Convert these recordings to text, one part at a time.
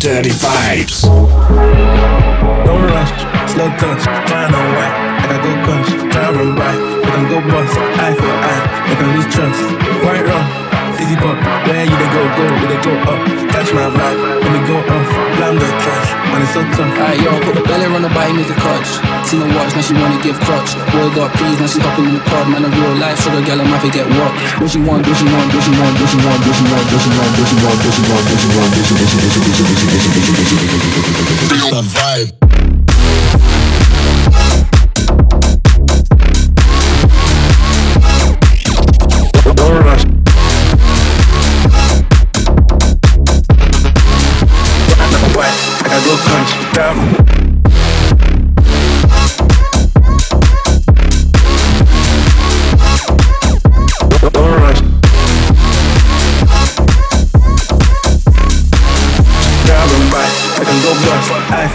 Dirty Vibes. Don't rush, slow touch, grind on white. I got go punch, try run by. Make them go bust, eye for eye. Make them lose trust. Right wrong, fizzy pop. Where you they go, go, where they go up. Catch my vibe, let me go off. Blam the trash, man it's so tough. Alright, yo, put the belly on the body, make a clutch. Seen her watch, now she wanna give crutch. Boy got peas, now she hopping in the pod. Man, a real life sugar gal, I'm get walk. What she want, what she want, what she want, what she want, what she want, what she want, what she want, what she want, what she want, what she want, what she want, what she want, what she want, what she want, what she want, what she want, what she want, what she want, vibe.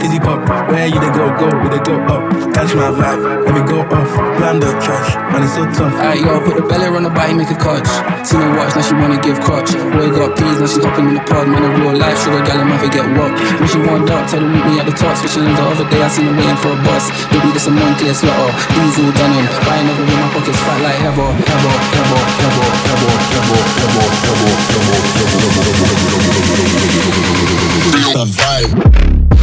fizzy pop, where you they go, go, where they go up. Catch my vibe, let me go off, blam the trash, man it's so tough. Alright, yo, put the belly on the body, make a clutch. Seen her watch, now she wanna give crutch. Boy got peas, now she hopping in the pod. Man, a real life sugar gal, I'm get walk. When she want dark, tell her meet me at the top. Switching the other day, I seen her waiting for a bus. Baby, this a Moncler sweater, diesel denim. Buying over with my pockets fat like heather, heather, heather, heather, heather, heather, heather, heather, heather, heather, heather, vibe. Don't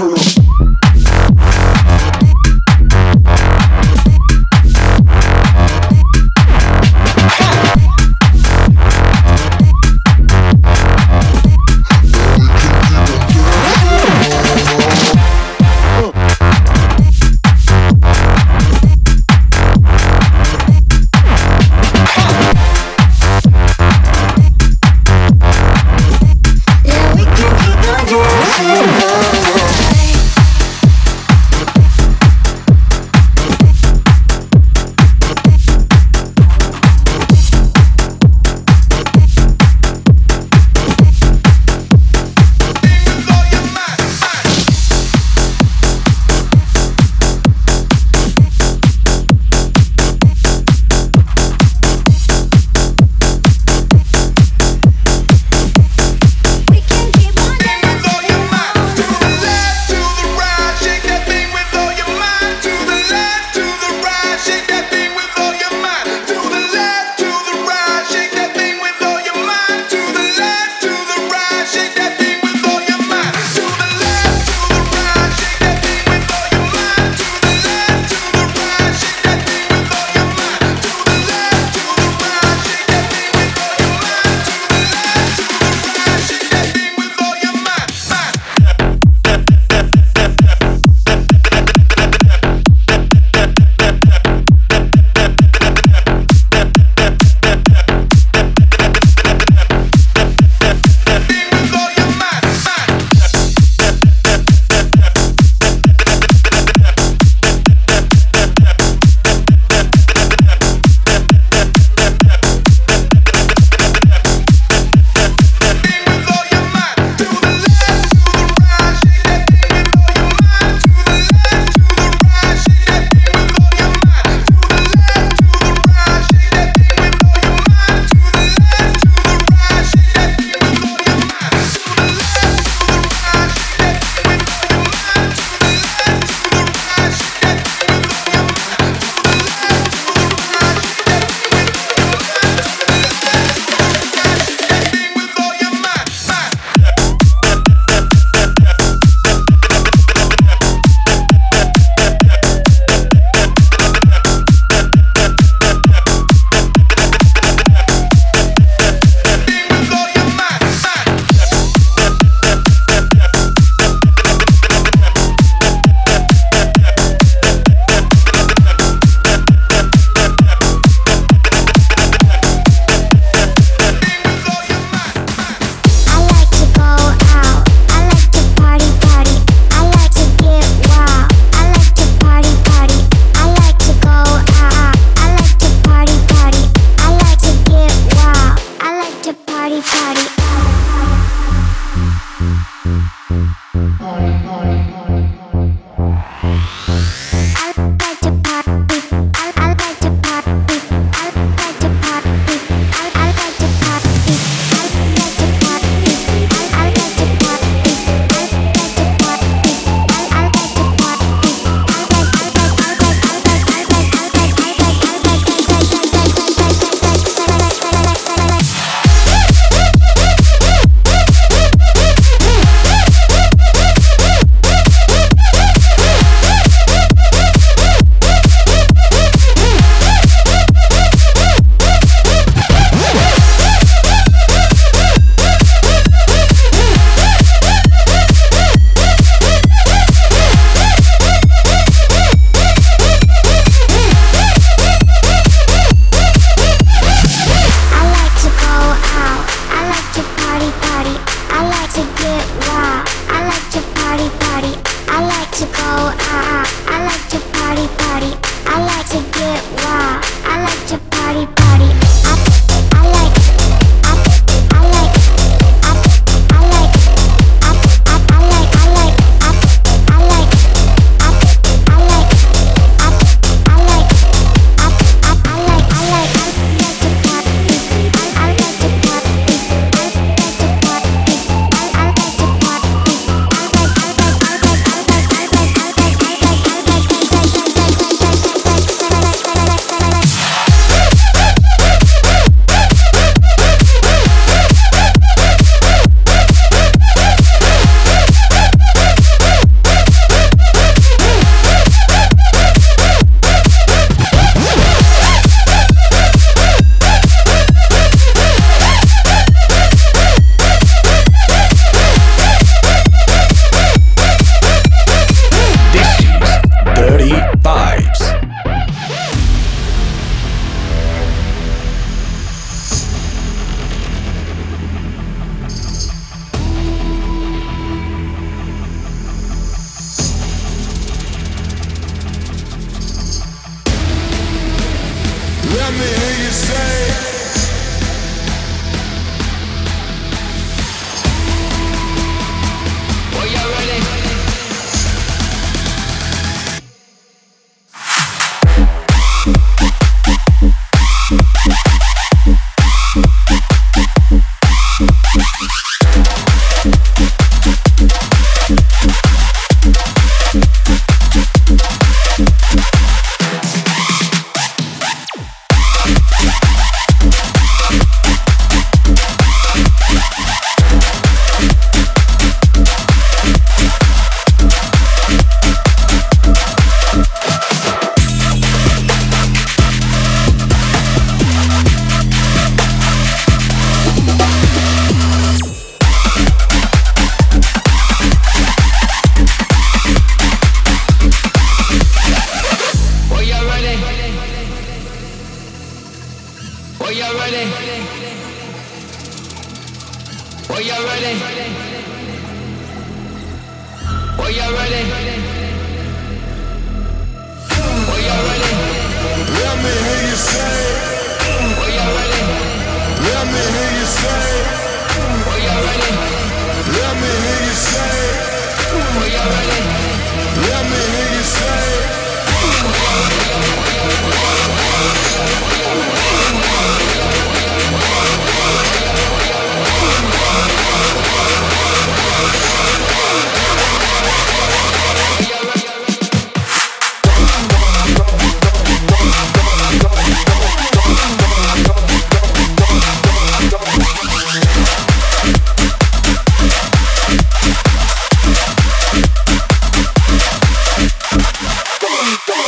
all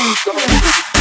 Come on.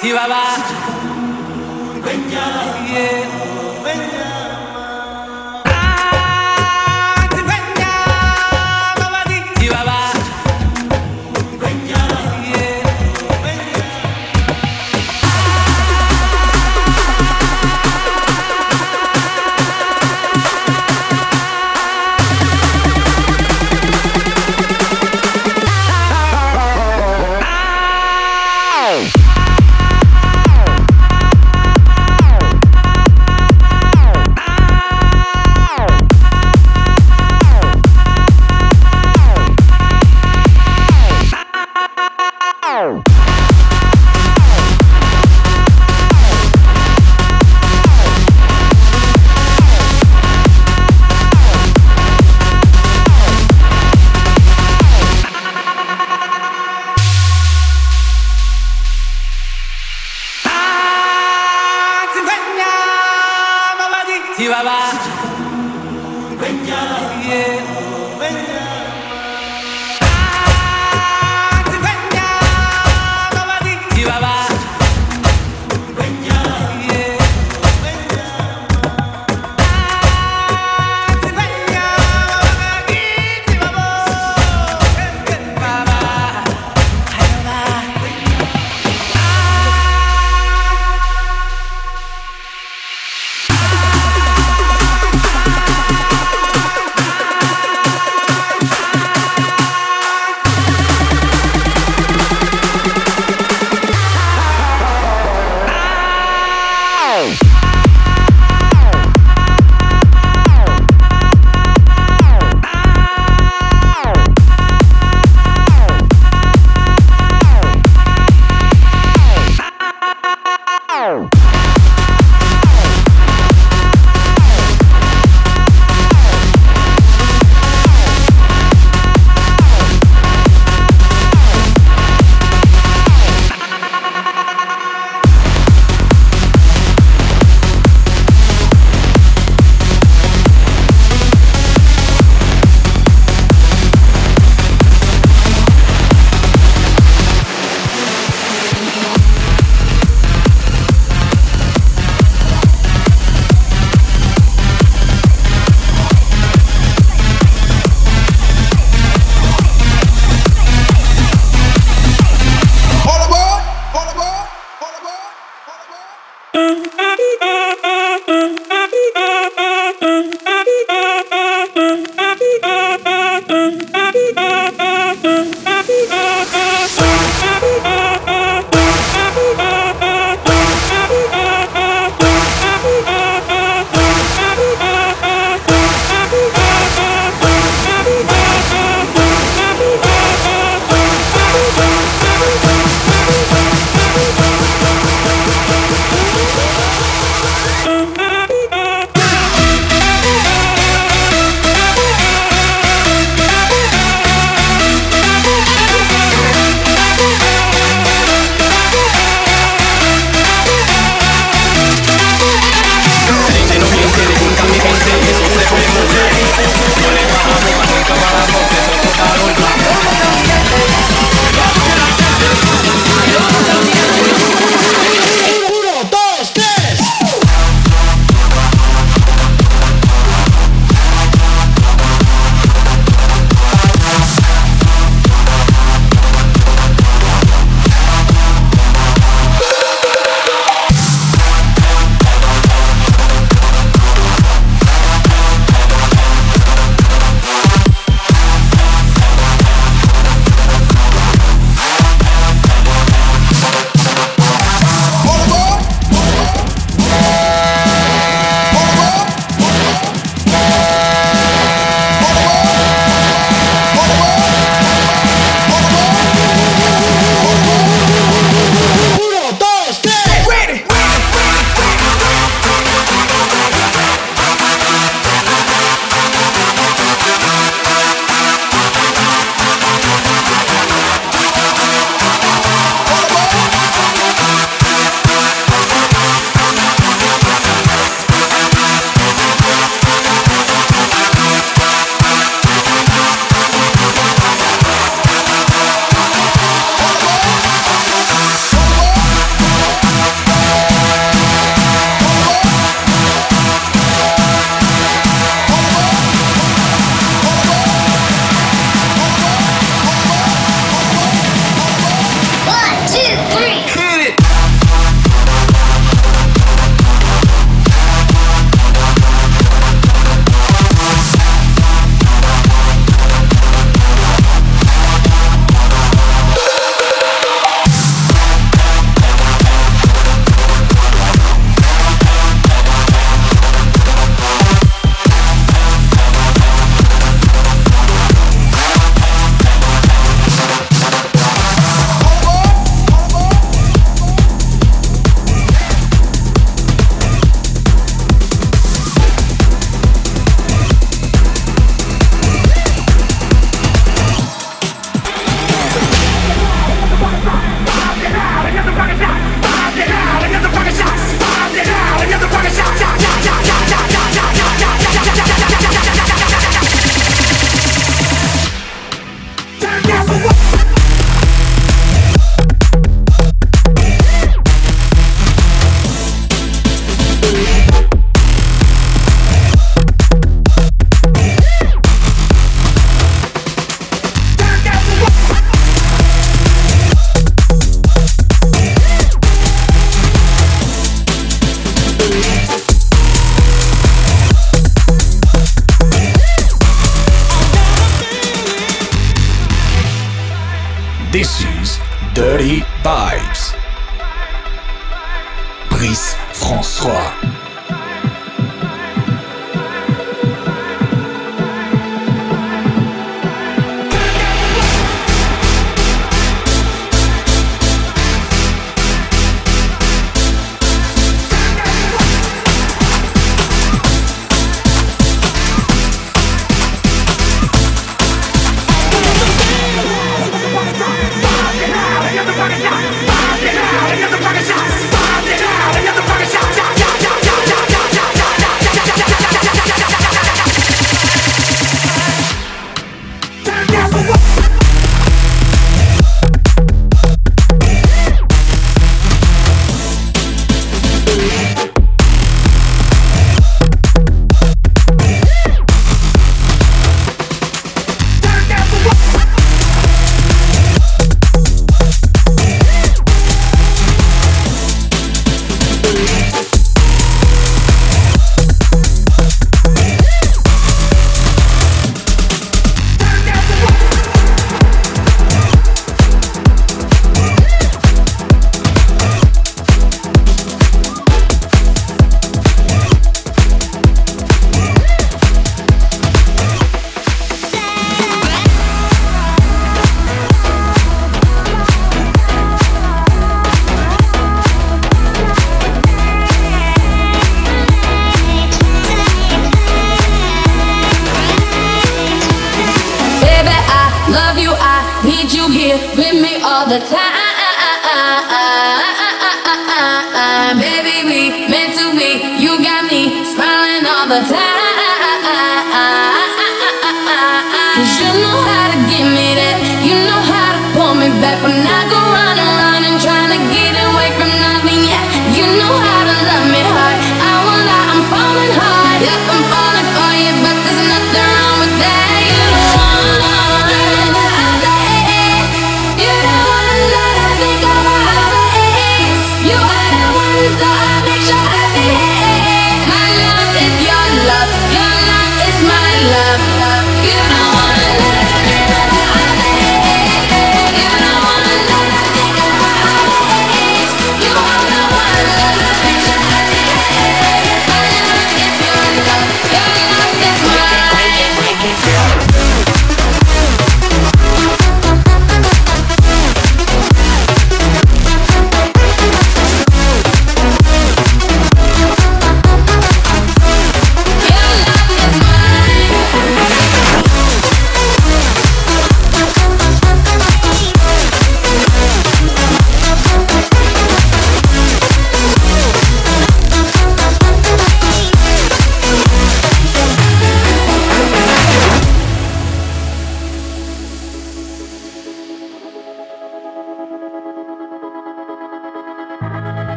Chibaba. Yeah.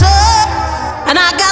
and I got.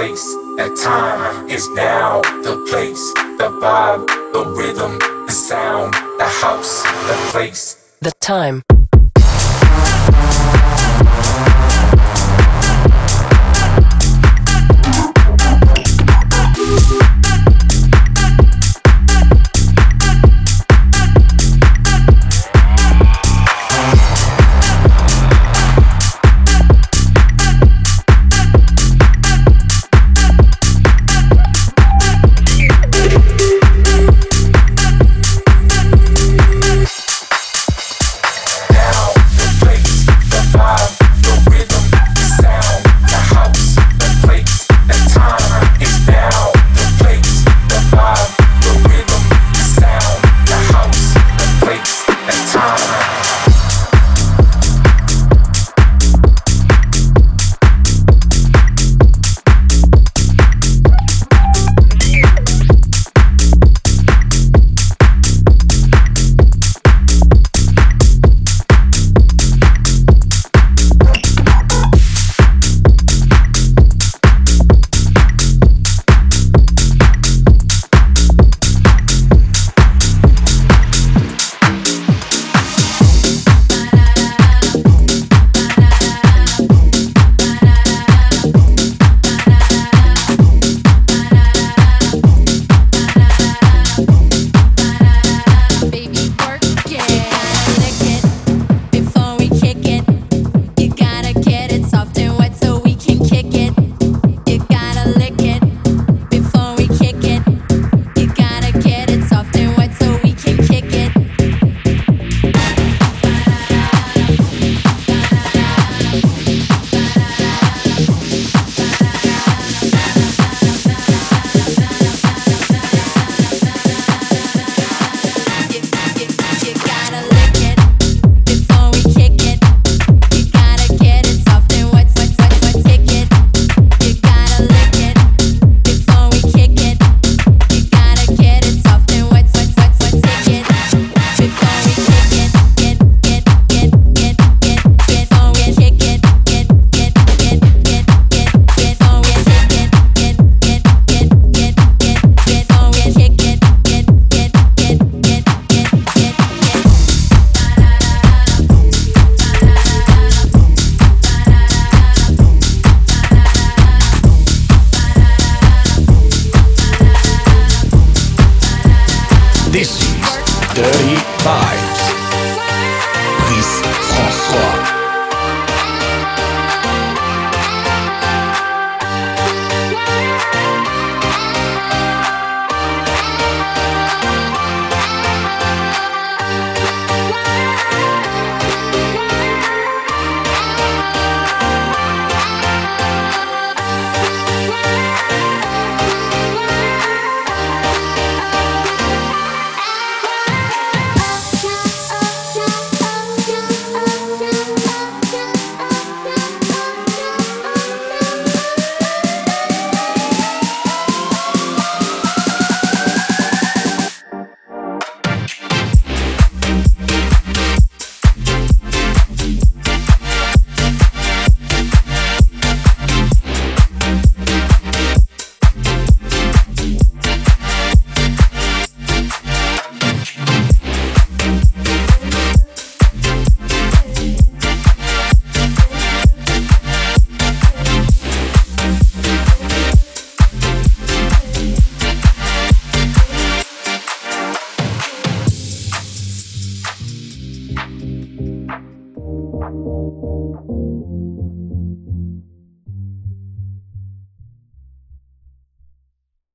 place, the time. Is now the place, the vibe, the rhythm, the sound, the house, the place, the time.